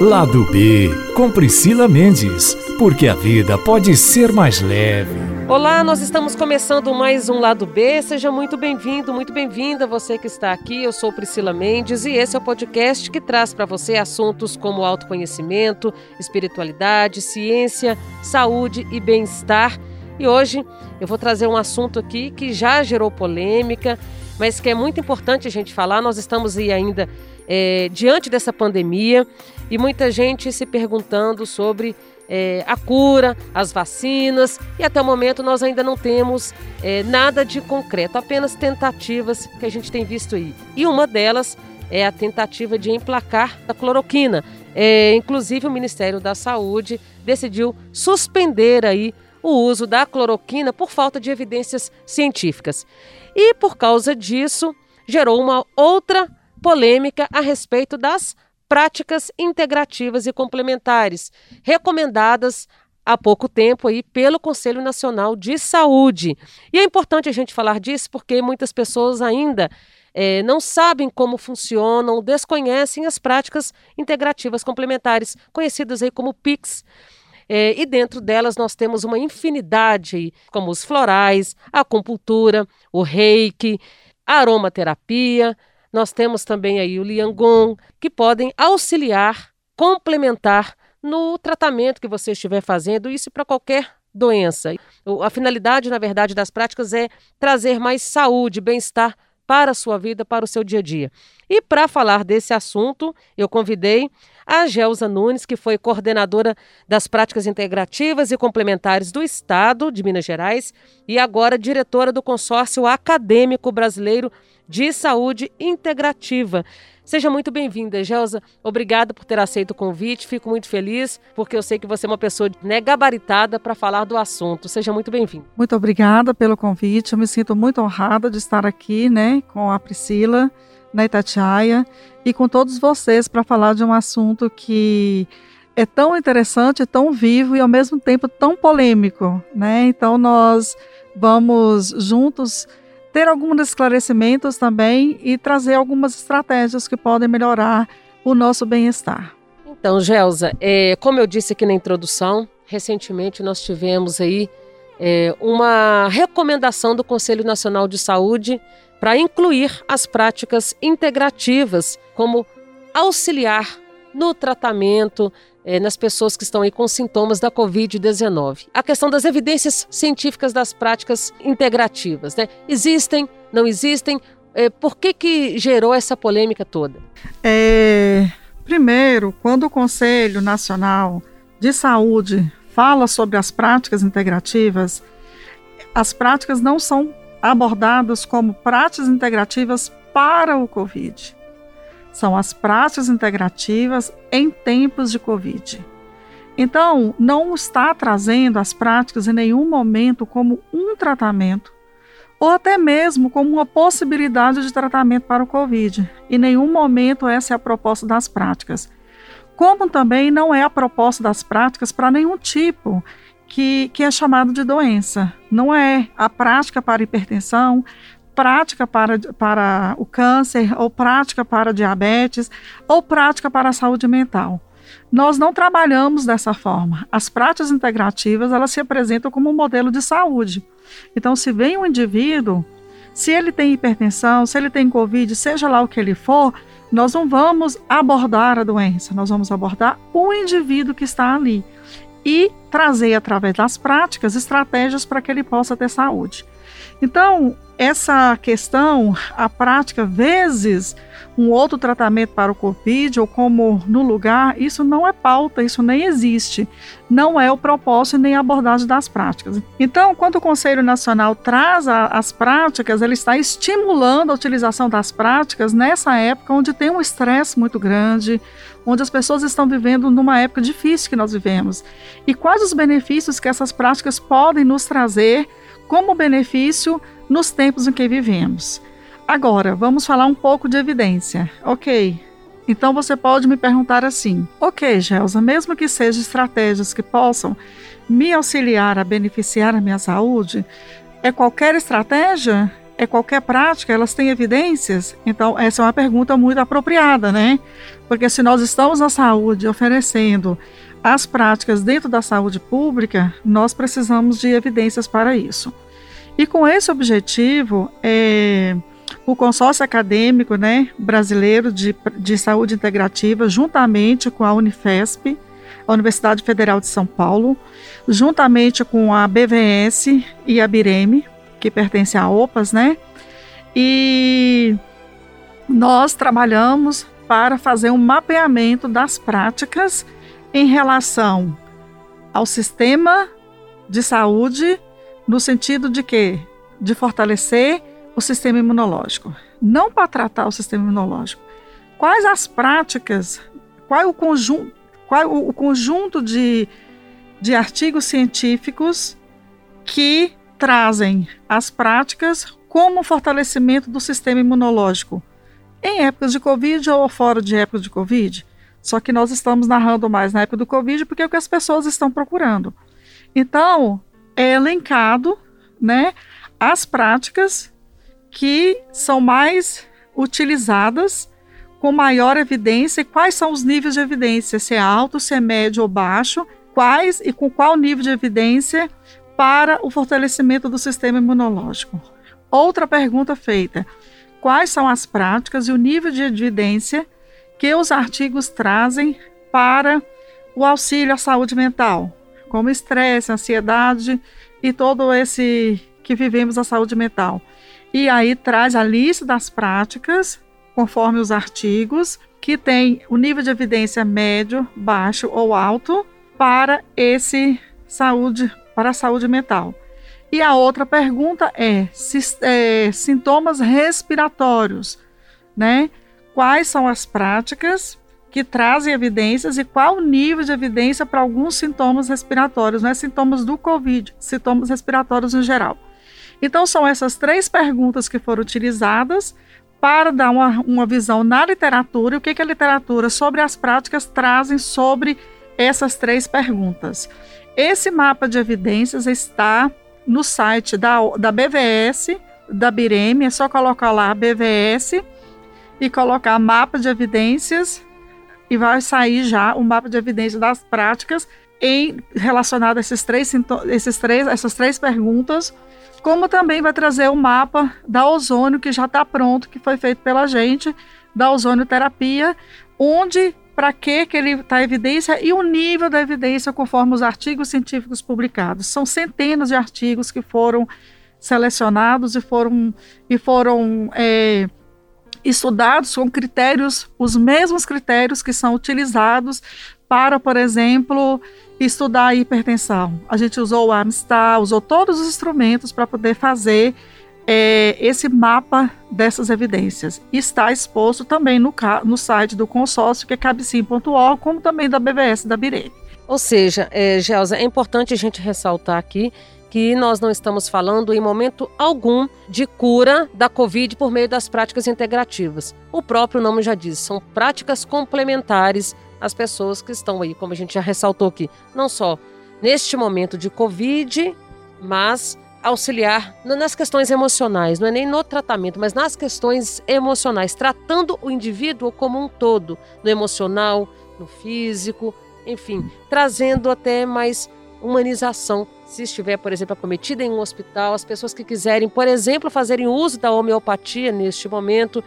Lado B, com Priscila Mendes, porque a vida pode ser mais leve. Olá, nós estamos começando mais um Lado B. Seja muito bem-vindo, muito bem-vinda você que está aqui. Eu sou Priscila Mendes e esse é o podcast que traz para você assuntos como autoconhecimento, espiritualidade, ciência, saúde e bem-estar. E hoje eu vou trazer um assunto aqui que já gerou polêmica, mas que é muito importante a gente falar. Nós estamos aí ainda é, diante dessa pandemia e muita gente se perguntando sobre é, a cura, as vacinas e até o momento nós ainda não temos é, nada de concreto, apenas tentativas que a gente tem visto aí. E uma delas é a tentativa de emplacar a cloroquina. É, inclusive o Ministério da Saúde decidiu suspender aí o uso da cloroquina por falta de evidências científicas. E por causa disso, gerou uma outra polêmica a respeito das práticas integrativas e complementares, recomendadas há pouco tempo aí pelo Conselho Nacional de Saúde. E é importante a gente falar disso porque muitas pessoas ainda é, não sabem como funcionam, desconhecem as práticas integrativas complementares, conhecidas aí como PICs. É, e dentro delas nós temos uma infinidade, como os florais, a acupuntura, o reiki, a aromaterapia, nós temos também aí o Liangon, que podem auxiliar, complementar no tratamento que você estiver fazendo, isso para qualquer doença. A finalidade, na verdade, das práticas é trazer mais saúde, bem-estar para a sua vida, para o seu dia a dia. E para falar desse assunto, eu convidei a Gelsa Nunes, que foi coordenadora das práticas integrativas e complementares do Estado de Minas Gerais e agora diretora do consórcio acadêmico brasileiro de saúde integrativa. Seja muito bem-vinda, Gelsa. Obrigada por ter aceito o convite. Fico muito feliz, porque eu sei que você é uma pessoa né, gabaritada para falar do assunto. Seja muito bem-vinda. Muito obrigada pelo convite. Eu me sinto muito honrada de estar aqui né, com a Priscila, na Itatiaia, e com todos vocês para falar de um assunto que é tão interessante, tão vivo e ao mesmo tempo tão polêmico. Né? Então, nós vamos juntos ter alguns esclarecimentos também e trazer algumas estratégias que podem melhorar o nosso bem-estar. Então, Gelsa, é, como eu disse aqui na introdução, recentemente nós tivemos aí é, uma recomendação do Conselho Nacional de Saúde para incluir as práticas integrativas como auxiliar no tratamento é, nas pessoas que estão aí com sintomas da Covid-19. A questão das evidências científicas das práticas integrativas, né? Existem, não existem? É, por que, que gerou essa polêmica toda? É, primeiro, quando o Conselho Nacional de Saúde fala sobre as práticas integrativas, as práticas não são abordadas como práticas integrativas para o Covid são as práticas integrativas em tempos de Covid. Então, não está trazendo as práticas em nenhum momento como um tratamento, ou até mesmo como uma possibilidade de tratamento para o Covid. Em nenhum momento essa é a proposta das práticas. Como também não é a proposta das práticas para nenhum tipo que, que é chamado de doença. Não é a prática para hipertensão, prática para, para o câncer, ou prática para diabetes, ou prática para a saúde mental. Nós não trabalhamos dessa forma. As práticas integrativas, elas se apresentam como um modelo de saúde. Então, se vem um indivíduo, se ele tem hipertensão, se ele tem Covid, seja lá o que ele for, nós não vamos abordar a doença, nós vamos abordar o indivíduo que está ali e trazer, através das práticas, estratégias para que ele possa ter saúde. Então, essa questão, a prática, vezes um outro tratamento para o Covid ou como no lugar, isso não é pauta, isso nem existe. Não é o propósito nem a abordagem das práticas. Então, quando o Conselho Nacional traz a, as práticas, ele está estimulando a utilização das práticas nessa época onde tem um estresse muito grande, onde as pessoas estão vivendo numa época difícil que nós vivemos. E quais os benefícios que essas práticas podem nos trazer como benefício nos tempos em que vivemos. Agora, vamos falar um pouco de evidência. Ok. Então você pode me perguntar assim: Ok, Gelsa, mesmo que sejam estratégias que possam me auxiliar a beneficiar a minha saúde, é qualquer estratégia? É qualquer prática, elas têm evidências? Então, essa é uma pergunta muito apropriada, né? Porque se nós estamos na saúde oferecendo as práticas dentro da saúde pública, nós precisamos de evidências para isso. E com esse objetivo, é, o consórcio acadêmico né, brasileiro de, de saúde integrativa, juntamente com a Unifesp, a Universidade Federal de São Paulo, juntamente com a BVS e a Bireme, que pertence à OPAS, né? E nós trabalhamos para fazer um mapeamento das práticas em relação ao sistema de saúde, no sentido de que de fortalecer o sistema imunológico, não para tratar o sistema imunológico. Quais as práticas, qual o conjunto, qual o conjunto de, de artigos científicos que trazem as práticas como fortalecimento do sistema imunológico em épocas de Covid ou fora de época de Covid? Só que nós estamos narrando mais na época do Covid porque é o que as pessoas estão procurando. Então, é elencado né, as práticas que são mais utilizadas com maior evidência e quais são os níveis de evidência, se é alto, se é médio ou baixo, quais e com qual nível de evidência para o fortalecimento do sistema imunológico. Outra pergunta feita: quais são as práticas e o nível de evidência que os artigos trazem para o auxílio à saúde mental, como estresse, ansiedade e todo esse que vivemos a saúde mental. E aí traz a lista das práticas, conforme os artigos, que tem o nível de evidência médio, baixo ou alto para esse saúde, para a saúde mental. E a outra pergunta é, é sintomas respiratórios, né? quais são as práticas que trazem evidências e qual o nível de evidência para alguns sintomas respiratórios, não é sintomas do Covid, sintomas respiratórios em geral. Então, são essas três perguntas que foram utilizadas para dar uma, uma visão na literatura e o que, que a literatura sobre as práticas trazem sobre essas três perguntas. Esse mapa de evidências está no site da, da BVS, da Bireme, é só colocar lá BVS e colocar mapa de evidências e vai sair já o mapa de evidências das práticas em relacionado a esses três, esses três, essas três perguntas, como também vai trazer o mapa da ozônio que já está pronto, que foi feito pela gente, da ozonioterapia, onde, para que que ele está evidência e o nível da evidência conforme os artigos científicos publicados. São centenas de artigos que foram selecionados e foram, e foram é, estudados com critérios, os mesmos critérios que são utilizados para, por exemplo, estudar a hipertensão. A gente usou o Amstar, usou todos os instrumentos para poder fazer é, esse mapa dessas evidências. Está exposto também no, no site do consórcio, que é cabecim.org, como também da BVS da Birene. Ou seja, é, Gelsa, é importante a gente ressaltar aqui que nós não estamos falando em momento algum de cura da Covid por meio das práticas integrativas. O próprio nome já diz, são práticas complementares às pessoas que estão aí, como a gente já ressaltou aqui, não só neste momento de Covid, mas auxiliar nas questões emocionais, não é nem no tratamento, mas nas questões emocionais, tratando o indivíduo como um todo, no emocional, no físico, enfim, trazendo até mais humanização se estiver, por exemplo, acometida em um hospital, as pessoas que quiserem, por exemplo, fazerem uso da homeopatia neste momento,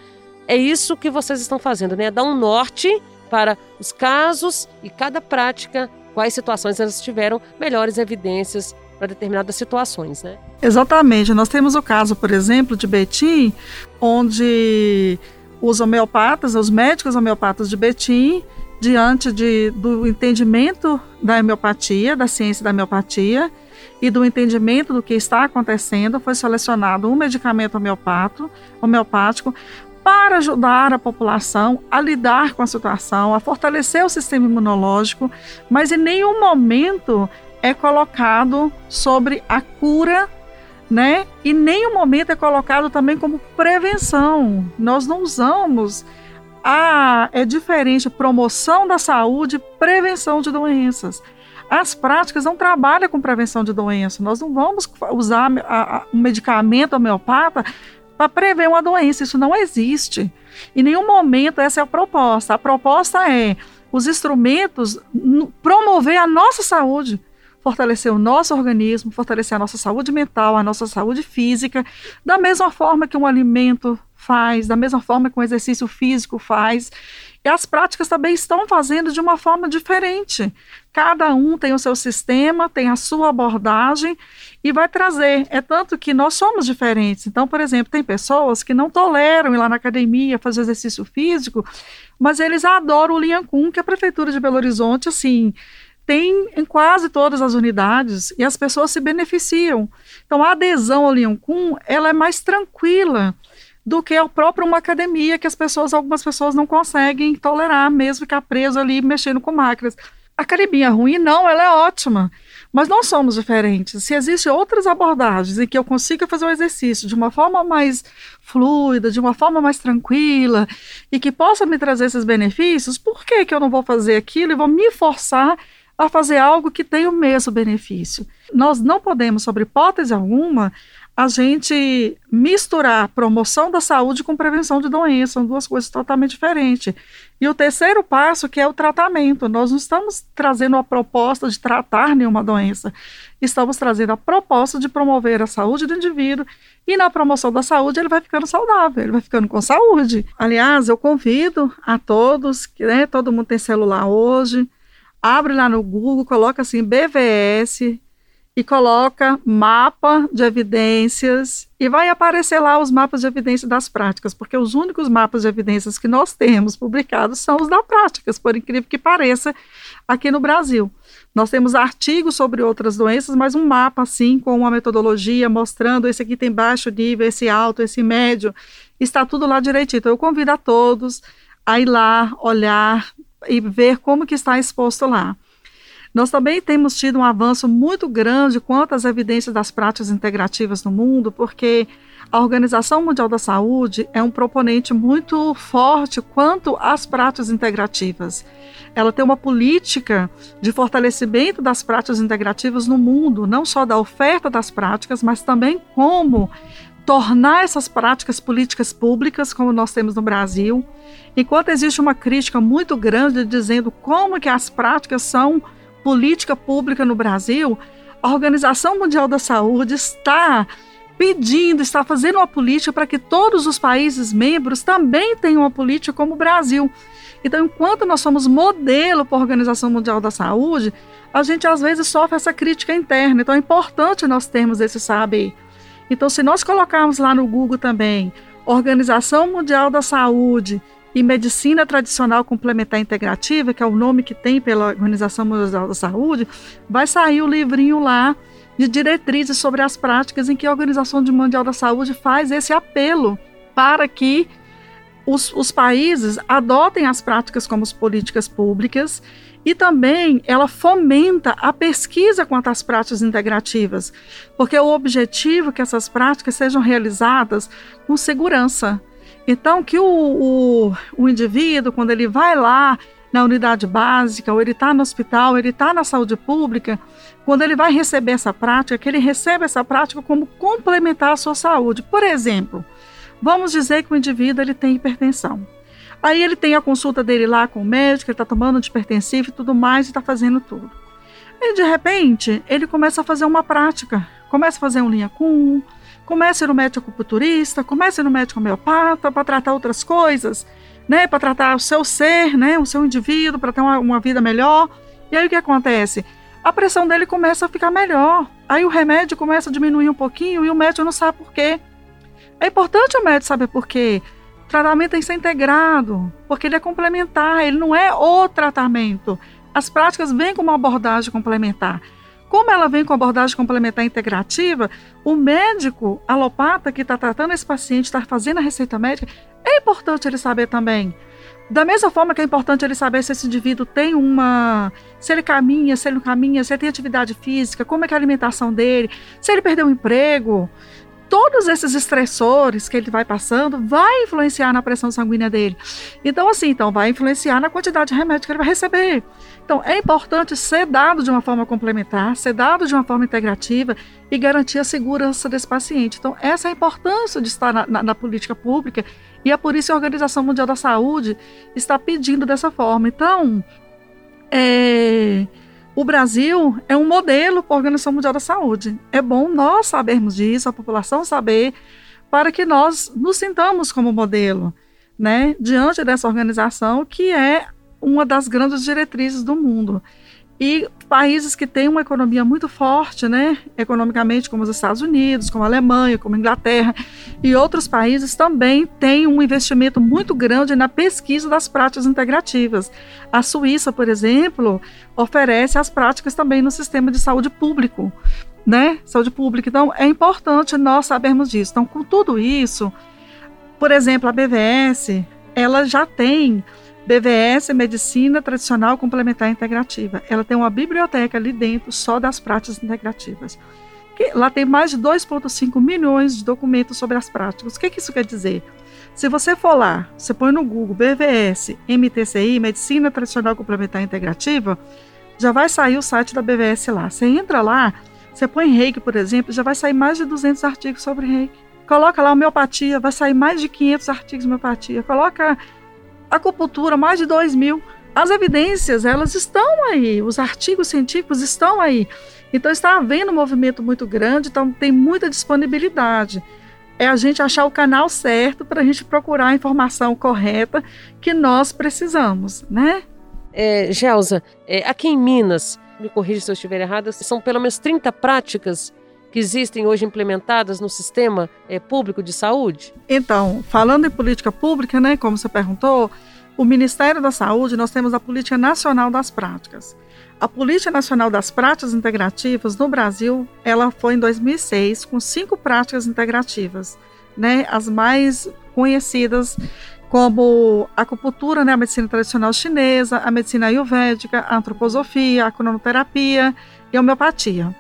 é isso que vocês estão fazendo, né? Dar um norte para os casos e cada prática, quais situações elas tiveram melhores evidências para determinadas situações, né? Exatamente. Nós temos o caso, por exemplo, de Betim, onde os homeopatas, os médicos homeopatas de Betim, diante de, do entendimento da homeopatia, da ciência da homeopatia, e do entendimento do que está acontecendo, foi selecionado um medicamento homeopato, homeopático para ajudar a população a lidar com a situação, a fortalecer o sistema imunológico, mas em nenhum momento é colocado sobre a cura, né? E nenhum momento é colocado também como prevenção. Nós não usamos a é diferente promoção da saúde, prevenção de doenças. As práticas não trabalham com prevenção de doença. Nós não vamos usar um medicamento homeopata para prever uma doença. Isso não existe. Em nenhum momento essa é a proposta. A proposta é os instrumentos promover a nossa saúde, fortalecer o nosso organismo, fortalecer a nossa saúde mental, a nossa saúde física, da mesma forma que um alimento faz, da mesma forma que um exercício físico faz. E as práticas também estão fazendo de uma forma diferente. Cada um tem o seu sistema, tem a sua abordagem e vai trazer. É tanto que nós somos diferentes. Então, por exemplo, tem pessoas que não toleram ir lá na academia fazer exercício físico, mas eles adoram o Liancum, que a prefeitura de Belo Horizonte, assim, tem em quase todas as unidades e as pessoas se beneficiam. Então, a adesão ao Liancum, ela é mais tranquila do que a própria uma academia que as pessoas, algumas pessoas não conseguem tolerar, mesmo ficar preso ali mexendo com máquinas. A academia é ruim? Não, ela é ótima. Mas nós somos diferentes. Se existem outras abordagens em que eu consiga fazer o exercício de uma forma mais fluida, de uma forma mais tranquila e que possa me trazer esses benefícios, por que, que eu não vou fazer aquilo e vou me forçar a fazer algo que tenha o mesmo benefício? Nós não podemos, sobre hipótese alguma, a gente misturar promoção da saúde com prevenção de doenças, são duas coisas totalmente diferentes. E o terceiro passo, que é o tratamento. Nós não estamos trazendo a proposta de tratar nenhuma doença, estamos trazendo a proposta de promover a saúde do indivíduo e na promoção da saúde ele vai ficando saudável, ele vai ficando com saúde. Aliás, eu convido a todos, que né, todo mundo tem celular hoje, abre lá no Google, coloca assim BVS e coloca mapa de evidências e vai aparecer lá os mapas de evidência das práticas, porque os únicos mapas de evidências que nós temos publicados são os das práticas, por incrível que pareça, aqui no Brasil. Nós temos artigos sobre outras doenças, mas um mapa assim com uma metodologia mostrando esse aqui tem baixo nível, esse alto, esse médio, está tudo lá direitinho. Então eu convido a todos a ir lá, olhar e ver como que está exposto lá. Nós também temos tido um avanço muito grande quanto às evidências das práticas integrativas no mundo, porque a Organização Mundial da Saúde é um proponente muito forte quanto às práticas integrativas. Ela tem uma política de fortalecimento das práticas integrativas no mundo, não só da oferta das práticas, mas também como tornar essas práticas políticas públicas, como nós temos no Brasil. Enquanto existe uma crítica muito grande dizendo como que as práticas são política pública no Brasil, a Organização Mundial da Saúde está pedindo, está fazendo uma política para que todos os países membros também tenham uma política como o Brasil. Então, enquanto nós somos modelo para a Organização Mundial da Saúde, a gente às vezes sofre essa crítica interna. Então, é importante nós termos esse saber. Então, se nós colocarmos lá no Google também Organização Mundial da Saúde e Medicina Tradicional Complementar Integrativa, que é o nome que tem pela Organização Mundial da Saúde, vai sair o livrinho lá de diretrizes sobre as práticas em que a Organização Mundial da Saúde faz esse apelo para que os, os países adotem as práticas como políticas públicas e também ela fomenta a pesquisa quanto às práticas integrativas, porque o objetivo é que essas práticas sejam realizadas com segurança, então, que o, o, o indivíduo, quando ele vai lá na unidade básica, ou ele está no hospital, ele está na saúde pública, quando ele vai receber essa prática, que ele recebe essa prática como complementar a sua saúde. Por exemplo, vamos dizer que o indivíduo ele tem hipertensão. Aí ele tem a consulta dele lá com o médico, ele está tomando antipertensivo e tudo mais, e está fazendo tudo. E de repente, ele começa a fazer uma prática, começa a fazer um linha com Comece no médico acupunturista, comece no médico homeopata para tratar outras coisas, né? Para tratar o seu ser, né? O seu indivíduo, para ter uma, uma vida melhor. E aí o que acontece? A pressão dele começa a ficar melhor. Aí o remédio começa a diminuir um pouquinho e o médico não sabe por quê. É importante o médico saber por quê. Tratamento tem que ser integrado, porque ele é complementar, ele não é o tratamento. As práticas vêm com uma abordagem complementar. Como ela vem com abordagem complementar integrativa, o médico alopata que está tratando esse paciente, está fazendo a receita médica, é importante ele saber também. Da mesma forma que é importante ele saber se esse indivíduo tem uma. se ele caminha, se ele não caminha, se ele tem atividade física, como é, é a alimentação dele, se ele perdeu o emprego. Todos esses estressores que ele vai passando vai influenciar na pressão sanguínea dele. Então, assim, então vai influenciar na quantidade de remédio que ele vai receber. Então, é importante ser dado de uma forma complementar, ser dado de uma forma integrativa e garantir a segurança desse paciente. Então, essa é a importância de estar na, na, na política pública e é por isso que a Organização Mundial da Saúde está pedindo dessa forma. Então, é, o Brasil é um modelo para a Organização Mundial da Saúde. É bom nós sabermos disso, a população saber, para que nós nos sintamos como modelo, né, diante dessa organização que é uma das grandes diretrizes do mundo. E países que têm uma economia muito forte, né, economicamente, como os Estados Unidos, como a Alemanha, como a Inglaterra e outros países também têm um investimento muito grande na pesquisa das práticas integrativas. A Suíça, por exemplo, oferece as práticas também no sistema de saúde público, né, saúde pública. Então, é importante nós sabermos disso. Então, com tudo isso, por exemplo, a BVS, ela já tem BVS é Medicina Tradicional Complementar Integrativa. Ela tem uma biblioteca ali dentro só das práticas integrativas. Que, lá tem mais de 2,5 milhões de documentos sobre as práticas. O que, que isso quer dizer? Se você for lá, você põe no Google BVS, MTCI, Medicina Tradicional Complementar Integrativa, já vai sair o site da BVS lá. Você entra lá, você põe reiki, por exemplo, já vai sair mais de 200 artigos sobre reiki. Coloca lá homeopatia, vai sair mais de 500 artigos de homeopatia. Coloca acupuntura, mais de 2 mil. As evidências, elas estão aí, os artigos científicos estão aí. Então está havendo um movimento muito grande, então tem muita disponibilidade. É a gente achar o canal certo para a gente procurar a informação correta que nós precisamos, né? É, Gelsa, é, aqui em Minas, me corrija se eu estiver errada, são pelo menos 30 práticas que existem hoje implementadas no sistema é, público de saúde? Então, falando em política pública, né, como você perguntou, o Ministério da Saúde, nós temos a Política Nacional das Práticas. A Política Nacional das Práticas Integrativas no Brasil, ela foi em 2006 com cinco práticas integrativas, né, as mais conhecidas como a acupuntura, né, a medicina tradicional chinesa, a medicina ayurvédica, a antroposofia, a cronoterapia e a homeopatia.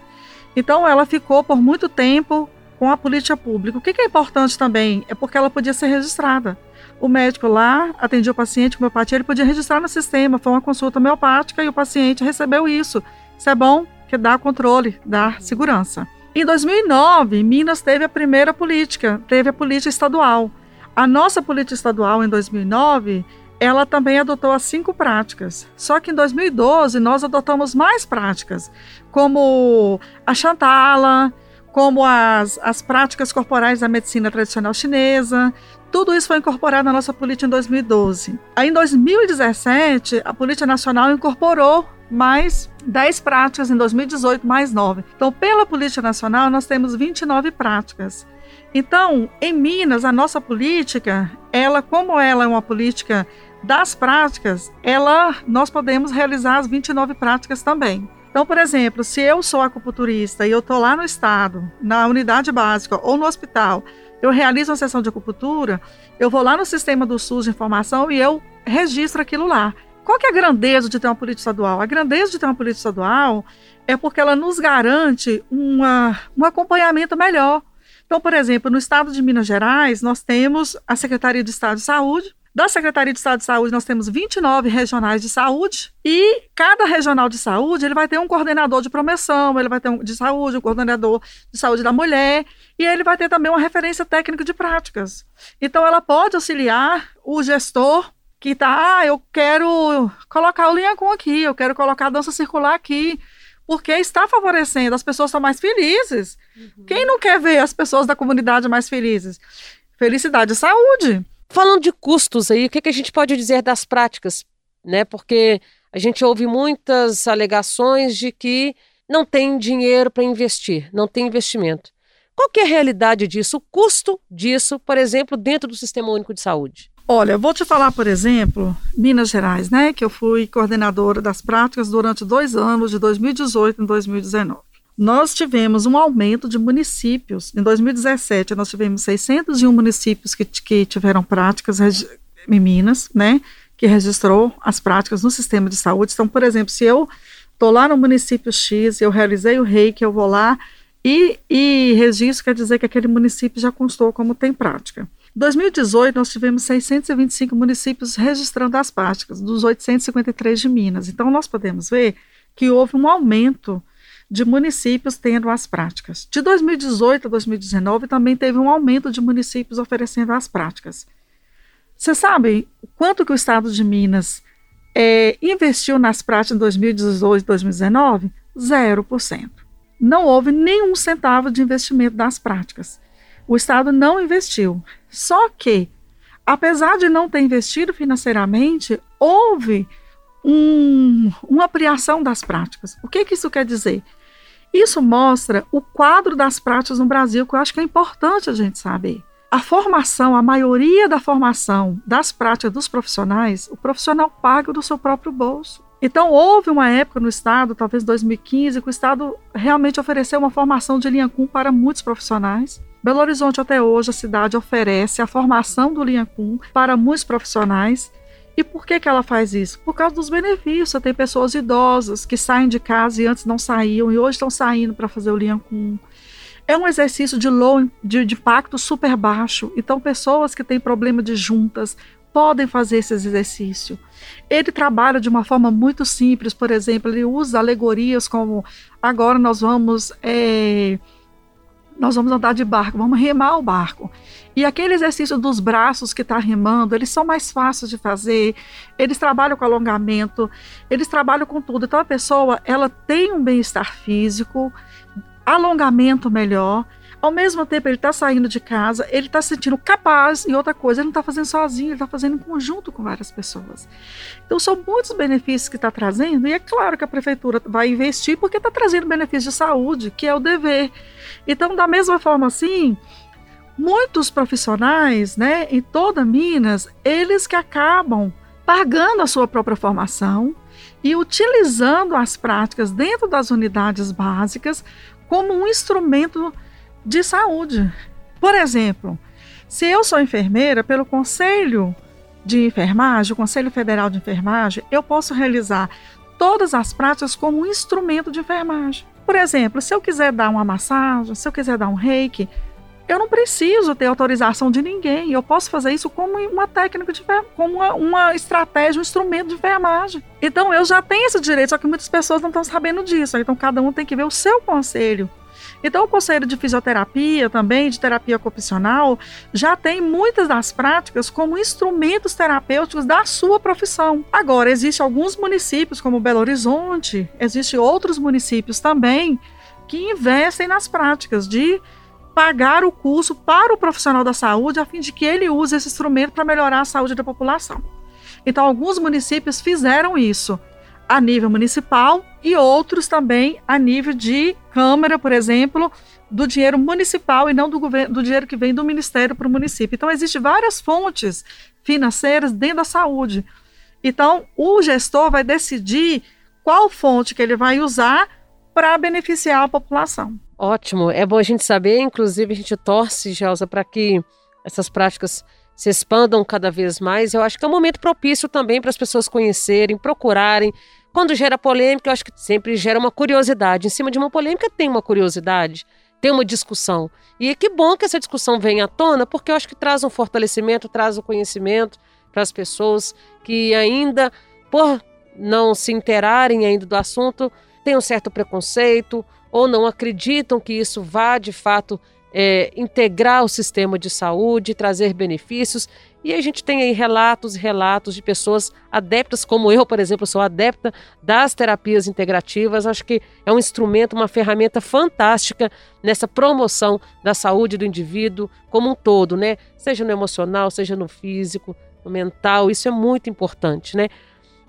Então, ela ficou por muito tempo com a política pública. O que, é importante também é porque ela podia ser registrada. O médico lá atendia o paciente com homeopatia, ele podia registrar no sistema, foi uma consulta homeopática e o paciente recebeu isso. Isso é bom, que dá controle, dá segurança. Em 2009, Minas teve a primeira política, teve a política estadual. A nossa política estadual em 2009 ela também adotou as cinco práticas. Só que em 2012 nós adotamos mais práticas, como a Chantala, como as, as práticas corporais da medicina tradicional chinesa. Tudo isso foi incorporado na nossa política em 2012. Aí em 2017, a política nacional incorporou mais 10 práticas, em 2018 mais 9. Então, pela política nacional, nós temos 29 práticas. Então, em Minas, a nossa política, ela, como ela é uma política das práticas, ela, nós podemos realizar as 29 práticas também. Então, por exemplo, se eu sou acupunturista e eu estou lá no estado, na unidade básica ou no hospital, eu realizo uma sessão de acupuntura, eu vou lá no sistema do SUS de informação e eu registro aquilo lá. Qual que é a grandeza de ter uma política estadual? A grandeza de ter uma política estadual é porque ela nos garante uma, um acompanhamento melhor. Então, por exemplo, no estado de Minas Gerais, nós temos a Secretaria de Estado de Saúde, da Secretaria de Estado de Saúde, nós temos 29 regionais de saúde e cada regional de saúde ele vai ter um coordenador de promoção, ele vai ter um de saúde, um coordenador de saúde da mulher e ele vai ter também uma referência técnica de práticas. Então, ela pode auxiliar o gestor que está, ah, eu quero colocar o linha com aqui, eu quero colocar a dança circular aqui, porque está favorecendo, as pessoas estão mais felizes. Uhum. Quem não quer ver as pessoas da comunidade mais felizes? Felicidade e saúde. Falando de custos aí, o que, que a gente pode dizer das práticas? Né? Porque a gente ouve muitas alegações de que não tem dinheiro para investir, não tem investimento. Qual que é a realidade disso, o custo disso, por exemplo, dentro do Sistema Único de Saúde? Olha, vou te falar, por exemplo, Minas Gerais, né, que eu fui coordenadora das práticas durante dois anos, de 2018 e 2019 nós tivemos um aumento de municípios. Em 2017, nós tivemos 601 municípios que, que tiveram práticas em Minas, né, que registrou as práticas no sistema de saúde. Então, por exemplo, se eu estou lá no município X, eu realizei o reiki, eu vou lá, E, e registro quer dizer que aquele município já constou como tem prática. Em 2018, nós tivemos 625 municípios registrando as práticas, dos 853 de Minas. Então, nós podemos ver que houve um aumento de municípios tendo as práticas. De 2018 a 2019, também teve um aumento de municípios oferecendo as práticas. Você sabe quanto que o Estado de Minas é, investiu nas práticas em 2018 e 2019? 0%. Não houve nenhum centavo de investimento das práticas. O Estado não investiu. Só que, apesar de não ter investido financeiramente, houve um, uma ampliação das práticas. O que, que isso quer dizer? Isso mostra o quadro das práticas no Brasil, que eu acho que é importante a gente saber. A formação, a maioria da formação das práticas dos profissionais, o profissional paga do seu próprio bolso. Então, houve uma época no Estado, talvez 2015, que o Estado realmente ofereceu uma formação de linha CUM para muitos profissionais. Belo Horizonte, até hoje, a cidade oferece a formação do linha CUM para muitos profissionais. E por que, que ela faz isso? Por causa dos benefícios. Tem pessoas idosas que saem de casa e antes não saíam e hoje estão saindo para fazer o Liancum. É um exercício de low, de, de impacto super baixo. Então, pessoas que têm problema de juntas podem fazer esse exercício. Ele trabalha de uma forma muito simples, por exemplo, ele usa alegorias como agora nós vamos é, nós vamos andar de barco, vamos remar o barco. E aquele exercício dos braços que está remando, eles são mais fáceis de fazer, eles trabalham com alongamento, eles trabalham com tudo. Então a pessoa, ela tem um bem-estar físico, alongamento melhor, ao mesmo tempo ele está saindo de casa, ele está se sentindo capaz, e outra coisa, ele não está fazendo sozinho, ele está fazendo em conjunto com várias pessoas. Então são muitos benefícios que está trazendo, e é claro que a prefeitura vai investir porque está trazendo benefício de saúde, que é o dever. Então, da mesma forma assim, muitos profissionais, né, em toda Minas, eles que acabam pagando a sua própria formação e utilizando as práticas dentro das unidades básicas como um instrumento de saúde. Por exemplo, se eu sou enfermeira, pelo Conselho de Enfermagem, o Conselho Federal de Enfermagem, eu posso realizar todas as práticas como um instrumento de enfermagem. Por exemplo, se eu quiser dar uma massagem, se eu quiser dar um reiki, eu não preciso ter autorização de ninguém. Eu posso fazer isso como uma técnica de como uma, uma estratégia, um instrumento de enfermagem. Então eu já tenho esse direito, só que muitas pessoas não estão sabendo disso. Então cada um tem que ver o seu conselho. Então, o conselho de fisioterapia também, de terapia ocupacional, já tem muitas das práticas como instrumentos terapêuticos da sua profissão. Agora, existem alguns municípios, como Belo Horizonte, existem outros municípios também que investem nas práticas de pagar o curso para o profissional da saúde a fim de que ele use esse instrumento para melhorar a saúde da população. Então, alguns municípios fizeram isso a nível municipal e outros também a nível de Câmara, por exemplo, do dinheiro municipal e não do, governo, do dinheiro que vem do Ministério para o município. Então, existem várias fontes financeiras dentro da saúde. Então, o gestor vai decidir qual fonte que ele vai usar para beneficiar a população. Ótimo, é bom a gente saber, inclusive a gente torce, Gelsa, para que essas práticas se expandam cada vez mais. Eu acho que é um momento propício também para as pessoas conhecerem, procurarem, quando gera polêmica, eu acho que sempre gera uma curiosidade. Em cima de uma polêmica tem uma curiosidade, tem uma discussão. E que bom que essa discussão venha à tona, porque eu acho que traz um fortalecimento, traz um conhecimento para as pessoas que ainda, por não se interarem ainda do assunto, têm um certo preconceito ou não acreditam que isso vá de fato é, integrar o sistema de saúde, trazer benefícios. E a gente tem aí relatos e relatos de pessoas adeptas, como eu, por exemplo, sou adepta das terapias integrativas. Acho que é um instrumento, uma ferramenta fantástica nessa promoção da saúde do indivíduo como um todo, né? Seja no emocional, seja no físico, no mental. Isso é muito importante, né?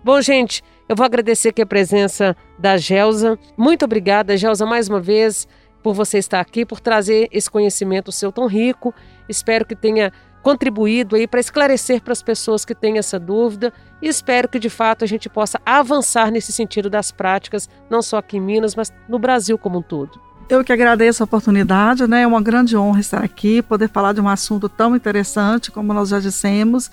Bom, gente, eu vou agradecer aqui a presença da Gelsa. Muito obrigada, Gelsa, mais uma vez, por você estar aqui, por trazer esse conhecimento seu tão rico. Espero que tenha contribuído aí para esclarecer para as pessoas que têm essa dúvida e espero que de fato a gente possa avançar nesse sentido das práticas, não só aqui em Minas, mas no Brasil como um todo. Eu que agradeço a oportunidade, né? É uma grande honra estar aqui, poder falar de um assunto tão interessante, como nós já dissemos.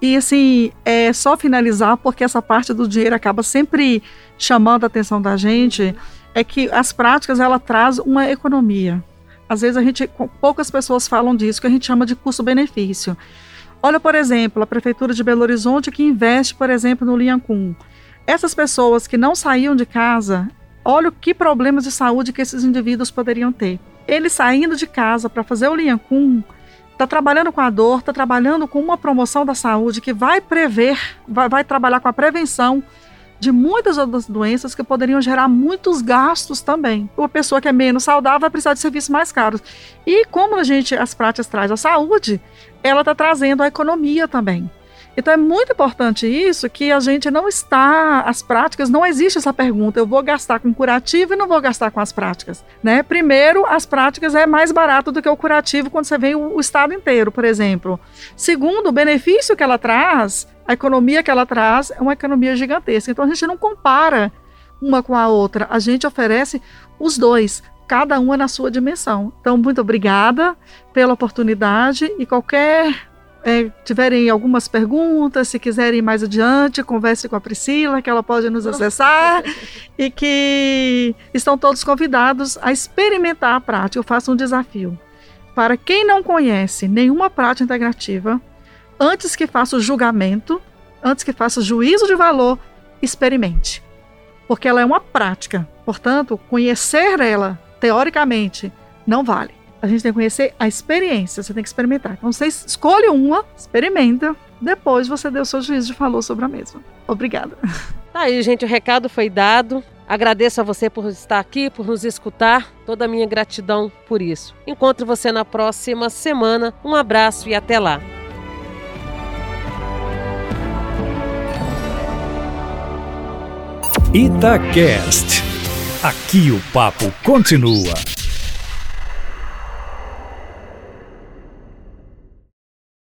E assim, é só finalizar, porque essa parte do dinheiro acaba sempre chamando a atenção da gente, é que as práticas ela traz uma economia. Às vezes a gente, poucas pessoas falam disso, que a gente chama de custo-benefício. Olha, por exemplo, a Prefeitura de Belo Horizonte que investe, por exemplo, no Liancum. Essas pessoas que não saíam de casa, olha que problemas de saúde que esses indivíduos poderiam ter. Ele saindo de casa para fazer o Liancum, está trabalhando com a dor, está trabalhando com uma promoção da saúde que vai prever, vai, vai trabalhar com a prevenção de muitas outras doenças que poderiam gerar muitos gastos também. Uma pessoa que é menos saudável vai precisar de serviços mais caros. E como a gente, as práticas traz a saúde, ela está trazendo a economia também. Então é muito importante isso que a gente não está, as práticas, não existe essa pergunta, eu vou gastar com curativo e não vou gastar com as práticas, né? Primeiro, as práticas é mais barato do que o curativo quando você vem o, o estado inteiro, por exemplo. Segundo, o benefício que ela traz, a economia que ela traz é uma economia gigantesca. Então a gente não compara uma com a outra, a gente oferece os dois, cada uma na sua dimensão. Então, muito obrigada pela oportunidade e qualquer é, tiverem algumas perguntas, se quiserem ir mais adiante, converse com a Priscila, que ela pode nos acessar e que estão todos convidados a experimentar a prática. Eu faço um desafio. Para quem não conhece nenhuma prática integrativa, antes que faça o julgamento, antes que faça o juízo de valor, experimente. Porque ela é uma prática. Portanto, conhecer ela, teoricamente, não vale a gente tem que conhecer a experiência, você tem que experimentar. Então você escolhe uma, experimenta, depois você dê o seu juízo de falou sobre a mesma. Obrigada. Tá aí, gente, o recado foi dado. Agradeço a você por estar aqui, por nos escutar. Toda a minha gratidão por isso. Encontro você na próxima semana. Um abraço e até lá. Itacast. Aqui o papo continua.